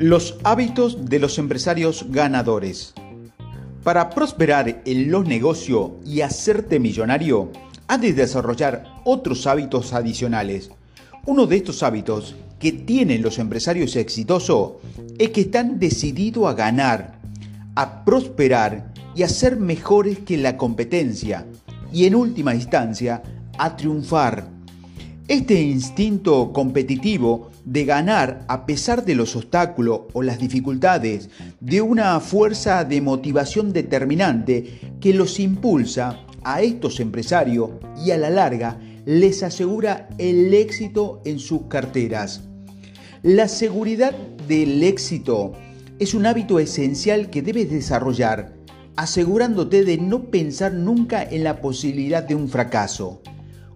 Los hábitos de los empresarios ganadores. Para prosperar en los negocios y hacerte millonario, has de desarrollar otros hábitos adicionales. Uno de estos hábitos que tienen los empresarios exitosos es que están decididos a ganar, a prosperar y a ser mejores que la competencia y en última instancia a triunfar. Este instinto competitivo de ganar a pesar de los obstáculos o las dificultades, de una fuerza de motivación determinante que los impulsa a estos empresarios y a la larga les asegura el éxito en sus carteras. La seguridad del éxito es un hábito esencial que debes desarrollar, asegurándote de no pensar nunca en la posibilidad de un fracaso.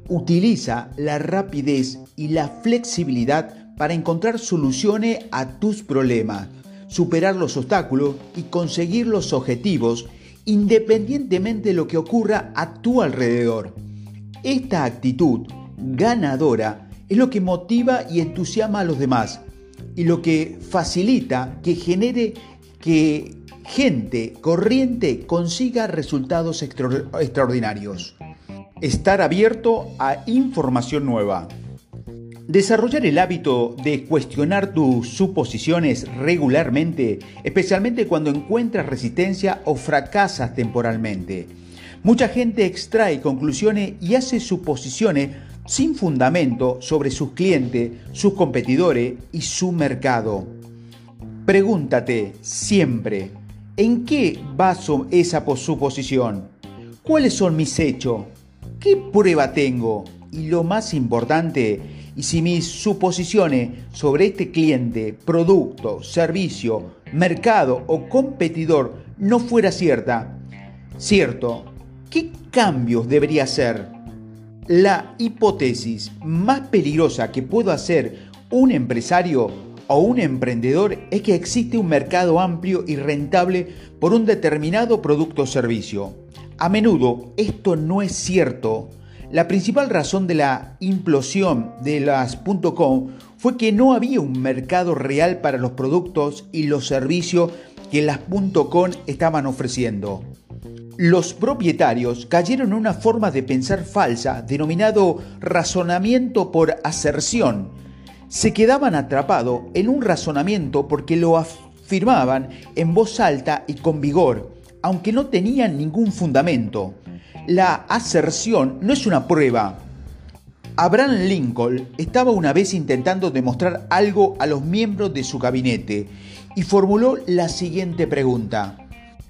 Utiliza la rapidez y la flexibilidad para encontrar soluciones a tus problemas, superar los obstáculos y conseguir los objetivos independientemente de lo que ocurra a tu alrededor. Esta actitud ganadora es lo que motiva y entusiasma a los demás y lo que facilita que genere que gente corriente consiga resultados extraordinarios. Estar abierto a información nueva. Desarrollar el hábito de cuestionar tus suposiciones regularmente, especialmente cuando encuentras resistencia o fracasas temporalmente. Mucha gente extrae conclusiones y hace suposiciones sin fundamento sobre sus clientes, sus competidores y su mercado. Pregúntate siempre, ¿en qué baso esa suposición? ¿Cuáles son mis hechos? ¿Qué prueba tengo? Y lo más importante, y si mis suposiciones sobre este cliente, producto, servicio, mercado o competidor no fuera cierta, cierto, ¿qué cambios debería hacer? La hipótesis más peligrosa que puedo hacer un empresario o un emprendedor es que existe un mercado amplio y rentable por un determinado producto o servicio. A menudo esto no es cierto. La principal razón de la implosión de las .com fue que no había un mercado real para los productos y los servicios que las .com estaban ofreciendo. Los propietarios cayeron en una forma de pensar falsa denominado razonamiento por aserción. Se quedaban atrapados en un razonamiento porque lo afirmaban en voz alta y con vigor aunque no tenían ningún fundamento. La aserción no es una prueba. Abraham Lincoln estaba una vez intentando demostrar algo a los miembros de su gabinete y formuló la siguiente pregunta.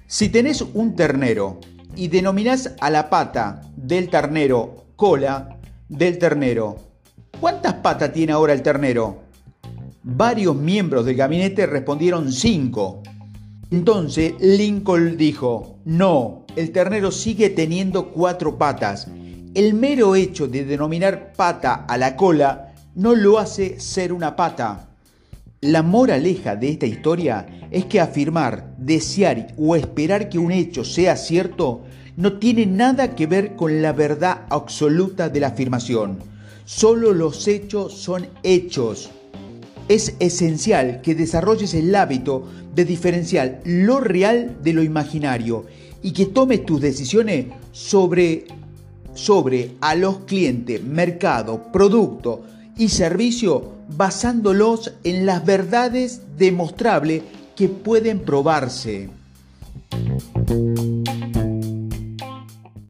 Si tenés un ternero y denominás a la pata del ternero cola del ternero, ¿cuántas patas tiene ahora el ternero? Varios miembros del gabinete respondieron cinco. Entonces Lincoln dijo, no, el ternero sigue teniendo cuatro patas. El mero hecho de denominar pata a la cola no lo hace ser una pata. La moraleja de esta historia es que afirmar, desear o esperar que un hecho sea cierto no tiene nada que ver con la verdad absoluta de la afirmación. Solo los hechos son hechos. Es esencial que desarrolles el hábito de diferenciar lo real de lo imaginario y que tomes tus decisiones sobre, sobre a los clientes, mercado, producto y servicio basándolos en las verdades demostrables que pueden probarse.